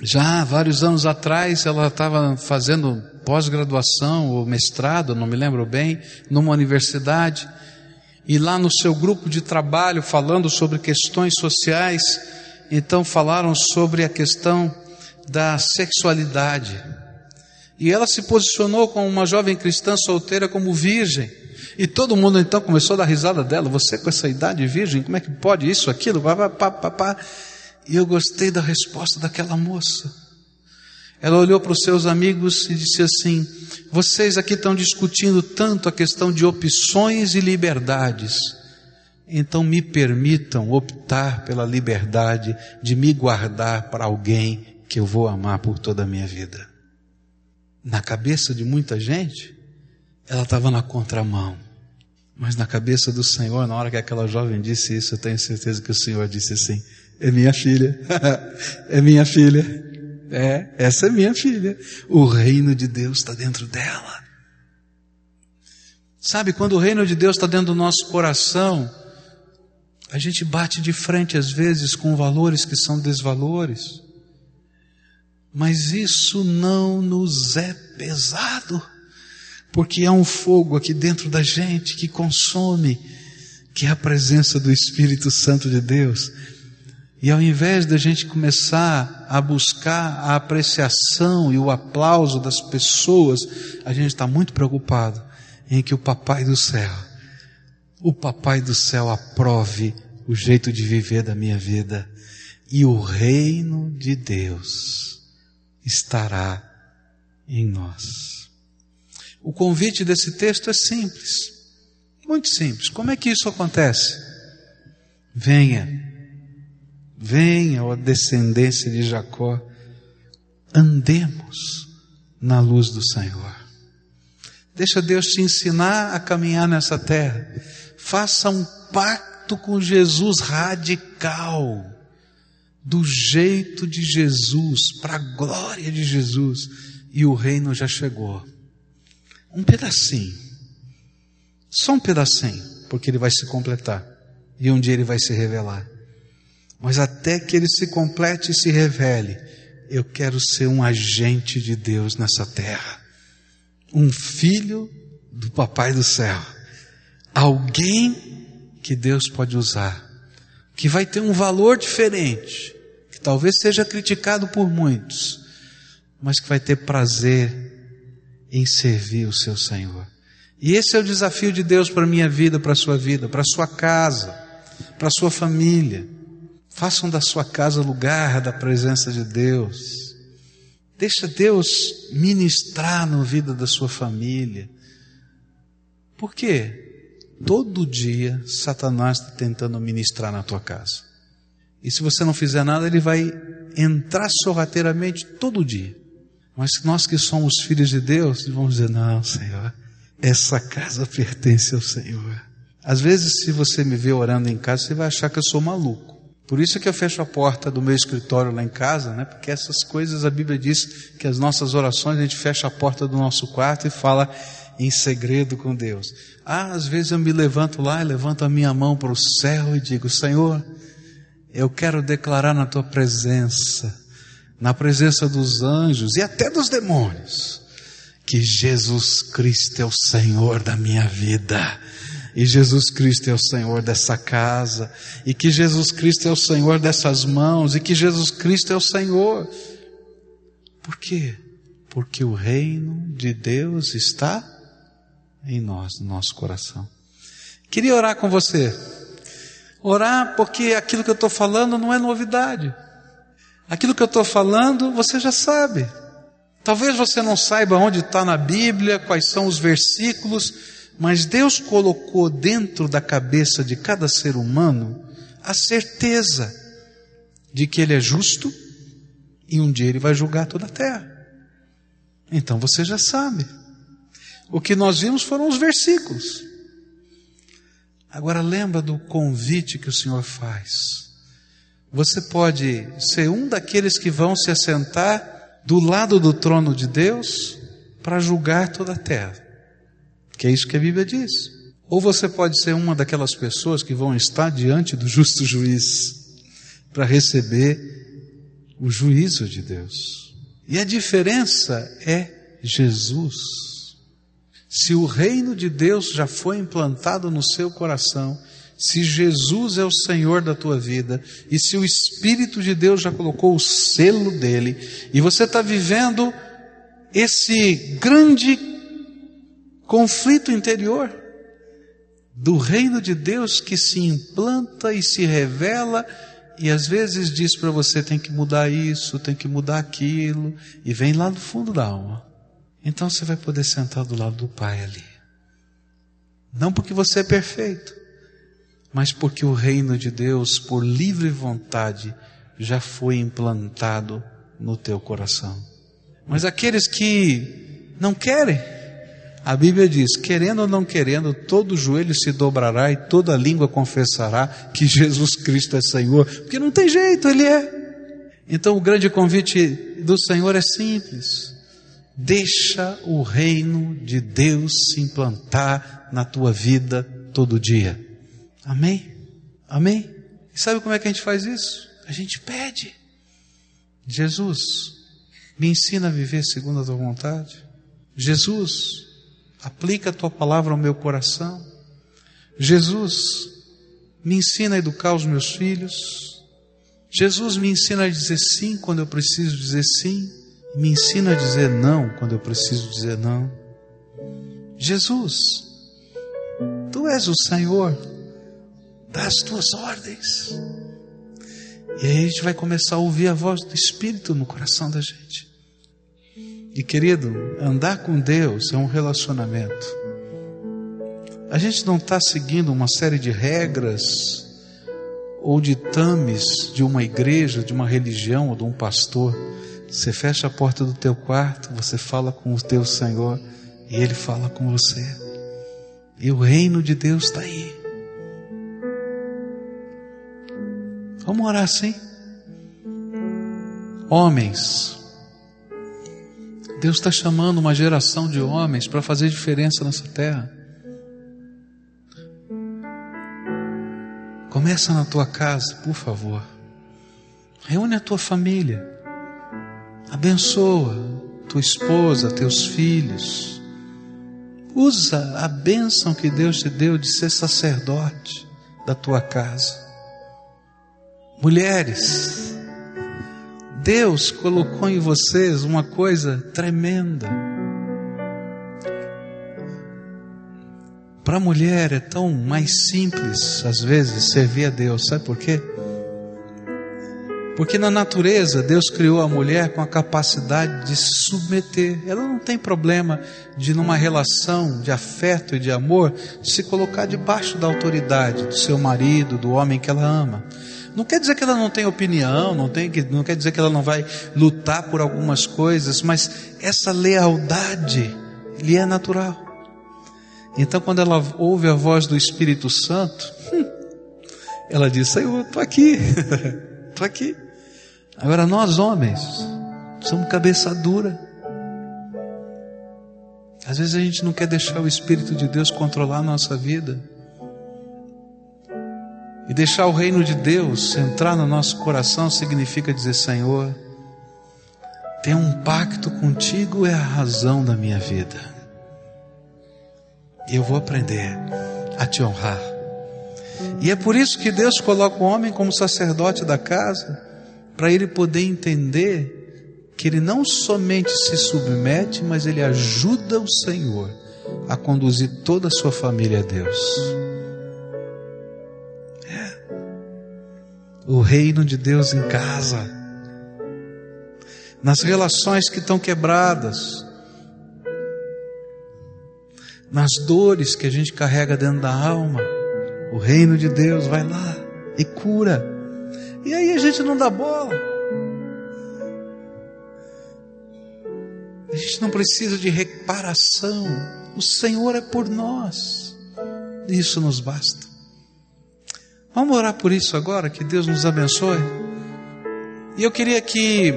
já vários anos atrás, ela estava fazendo pós-graduação ou mestrado, não me lembro bem, numa universidade e lá no seu grupo de trabalho, falando sobre questões sociais, então falaram sobre a questão da sexualidade. E ela se posicionou como uma jovem cristã solteira como virgem. E todo mundo então começou a dar risada dela. Você com essa idade virgem, como é que pode isso, aquilo? Pá, pá, pá, pá. E eu gostei da resposta daquela moça. Ela olhou para os seus amigos e disse assim: Vocês aqui estão discutindo tanto a questão de opções e liberdades. Então me permitam optar pela liberdade de me guardar para alguém que eu vou amar por toda a minha vida. Na cabeça de muita gente, ela estava na contramão. Mas na cabeça do Senhor, na hora que aquela jovem disse isso, eu tenho certeza que o Senhor disse assim: É minha filha, é minha filha. É, essa é minha filha. O reino de Deus está dentro dela. Sabe, quando o reino de Deus está dentro do nosso coração, a gente bate de frente às vezes com valores que são desvalores. Mas isso não nos é pesado, porque há um fogo aqui dentro da gente que consome, que é a presença do Espírito Santo de Deus. E ao invés da gente começar a buscar a apreciação e o aplauso das pessoas, a gente está muito preocupado em que o Papai do céu, o Papai do céu aprove o jeito de viver da minha vida. E o reino de Deus estará em nós. O convite desse texto é simples, muito simples. Como é que isso acontece? Venha, venha, ó descendência de Jacó, andemos na luz do Senhor. Deixa Deus te ensinar a caminhar nessa terra. Faça um pacto com Jesus radical, do jeito de Jesus, para a glória de Jesus, e o reino já chegou. Um pedacinho, só um pedacinho, porque ele vai se completar, e um dia ele vai se revelar. Mas até que ele se complete e se revele, eu quero ser um agente de Deus nessa terra, um filho do Papai do céu, alguém que Deus pode usar, que vai ter um valor diferente, que talvez seja criticado por muitos, mas que vai ter prazer em servir o seu Senhor. E esse é o desafio de Deus para a minha vida, para a sua vida, para a sua casa, para a sua família. Façam da sua casa lugar da presença de Deus. Deixa Deus ministrar na vida da sua família. Por quê? Todo dia Satanás está tentando ministrar na tua casa. E se você não fizer nada, ele vai entrar sorrateiramente todo dia. Mas nós que somos filhos de Deus, vamos dizer: Não, Senhor, essa casa pertence ao Senhor. Às vezes, se você me vê orando em casa, você vai achar que eu sou maluco. Por isso que eu fecho a porta do meu escritório lá em casa, né? Porque essas coisas a Bíblia diz que as nossas orações a gente fecha a porta do nosso quarto e fala em segredo com Deus. Ah, às vezes eu me levanto lá e levanto a minha mão para o céu e digo: Senhor, eu quero declarar na tua presença, na presença dos anjos e até dos demônios, que Jesus Cristo é o Senhor da minha vida e Jesus Cristo é o Senhor dessa casa, e que Jesus Cristo é o Senhor dessas mãos, e que Jesus Cristo é o Senhor. Por quê? Porque o reino de Deus está em nós, no nosso coração. Queria orar com você. Orar porque aquilo que eu estou falando não é novidade. Aquilo que eu estou falando você já sabe. Talvez você não saiba onde está na Bíblia, quais são os versículos, mas Deus colocou dentro da cabeça de cada ser humano a certeza de que Ele é justo e um dia Ele vai julgar toda a terra. Então você já sabe. O que nós vimos foram os versículos. Agora lembra do convite que o Senhor faz. Você pode ser um daqueles que vão se assentar do lado do trono de Deus para julgar toda a terra. Que é isso que a Bíblia diz. Ou você pode ser uma daquelas pessoas que vão estar diante do justo juiz para receber o juízo de Deus. E a diferença é Jesus. Se o reino de Deus já foi implantado no seu coração, se Jesus é o Senhor da tua vida, e se o Espírito de Deus já colocou o selo dele, e você está vivendo esse grande conflito interior do reino de Deus que se implanta e se revela e às vezes diz para você tem que mudar isso, tem que mudar aquilo e vem lá do fundo da alma. Então você vai poder sentar do lado do Pai ali. Não porque você é perfeito, mas porque o reino de Deus, por livre vontade, já foi implantado no teu coração. Mas aqueles que não querem, a Bíblia diz: querendo ou não querendo, todo joelho se dobrará e toda língua confessará que Jesus Cristo é Senhor, porque não tem jeito, Ele é. Então o grande convite do Senhor é simples: deixa o reino de Deus se implantar na tua vida todo dia. Amém? Amém? E sabe como é que a gente faz isso? A gente pede. Jesus, me ensina a viver segundo a tua vontade. Jesus, Aplica a tua palavra ao meu coração. Jesus, me ensina a educar os meus filhos. Jesus me ensina a dizer sim quando eu preciso dizer sim. Me ensina a dizer não quando eu preciso dizer não. Jesus, tu és o Senhor das tuas ordens. E aí a gente vai começar a ouvir a voz do Espírito no coração da gente. E querido, andar com Deus é um relacionamento. A gente não está seguindo uma série de regras ou ditames de uma igreja, de uma religião ou de um pastor. Você fecha a porta do teu quarto, você fala com o teu Senhor e Ele fala com você. E o reino de Deus está aí. Vamos orar assim? Homens, Deus está chamando uma geração de homens para fazer diferença nessa terra. Começa na tua casa, por favor. Reúne a tua família. Abençoa tua esposa, teus filhos. Usa a bênção que Deus te deu de ser sacerdote da tua casa. Mulheres, Deus colocou em vocês uma coisa tremenda. Para a mulher é tão mais simples, às vezes, servir a Deus. Sabe por quê? Porque na natureza Deus criou a mulher com a capacidade de se submeter. Ela não tem problema de, numa relação de afeto e de amor, se colocar debaixo da autoridade do seu marido, do homem que ela ama. Não quer dizer que ela não tem opinião, não, tem, não quer dizer que ela não vai lutar por algumas coisas, mas essa lealdade lhe é natural. Então, quando ela ouve a voz do Espírito Santo, hum, ela diz: Senhor, estou aqui, estou aqui. Agora, nós homens, somos cabeça dura. Às vezes a gente não quer deixar o Espírito de Deus controlar a nossa vida e deixar o reino de Deus entrar no nosso coração significa dizer: Senhor, ter um pacto contigo é a razão da minha vida. Eu vou aprender a te honrar. E é por isso que Deus coloca o homem como sacerdote da casa, para ele poder entender que ele não somente se submete, mas ele ajuda o Senhor a conduzir toda a sua família a Deus. O reino de Deus em casa, nas relações que estão quebradas, nas dores que a gente carrega dentro da alma. O reino de Deus vai lá e cura. E aí a gente não dá bola. A gente não precisa de reparação. O Senhor é por nós. Isso nos basta. Vamos orar por isso agora, que Deus nos abençoe. E eu queria que,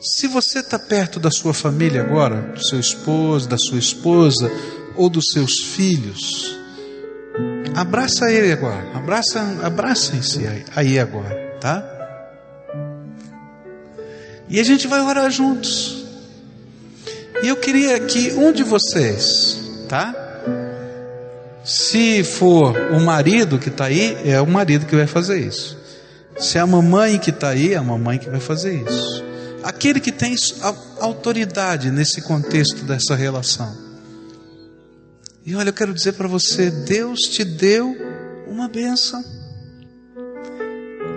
se você está perto da sua família agora, do seu esposo, da sua esposa, ou dos seus filhos, abraça ele agora, abraça, abracem-se aí agora, tá? E a gente vai orar juntos. E eu queria que um de vocês, tá? Se for o marido que está aí, é o marido que vai fazer isso. Se é a mamãe que está aí, é a mamãe que vai fazer isso. Aquele que tem autoridade nesse contexto dessa relação. E olha, eu quero dizer para você: Deus te deu uma benção.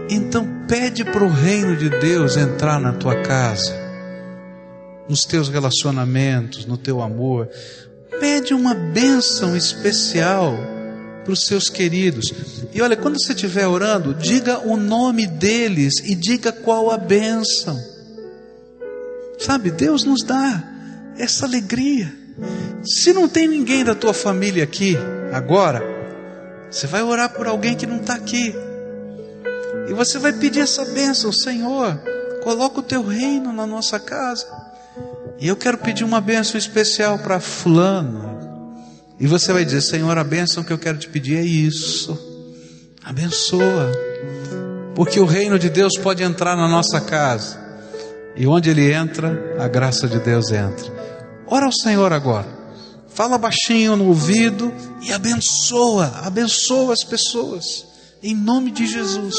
Então pede para o reino de Deus entrar na tua casa, nos teus relacionamentos, no teu amor. Pede uma bênção especial para os seus queridos. E olha, quando você estiver orando, diga o nome deles e diga qual a bênção. Sabe, Deus nos dá essa alegria. Se não tem ninguém da tua família aqui agora, você vai orar por alguém que não está aqui. E você vai pedir essa bênção, Senhor, coloca o teu reino na nossa casa. E eu quero pedir uma bênção especial para Fulano. E você vai dizer: Senhor, a bênção que eu quero te pedir é isso. Abençoa. Porque o reino de Deus pode entrar na nossa casa. E onde ele entra, a graça de Deus entra. Ora ao Senhor agora. Fala baixinho no ouvido e abençoa, abençoa as pessoas. Em nome de Jesus.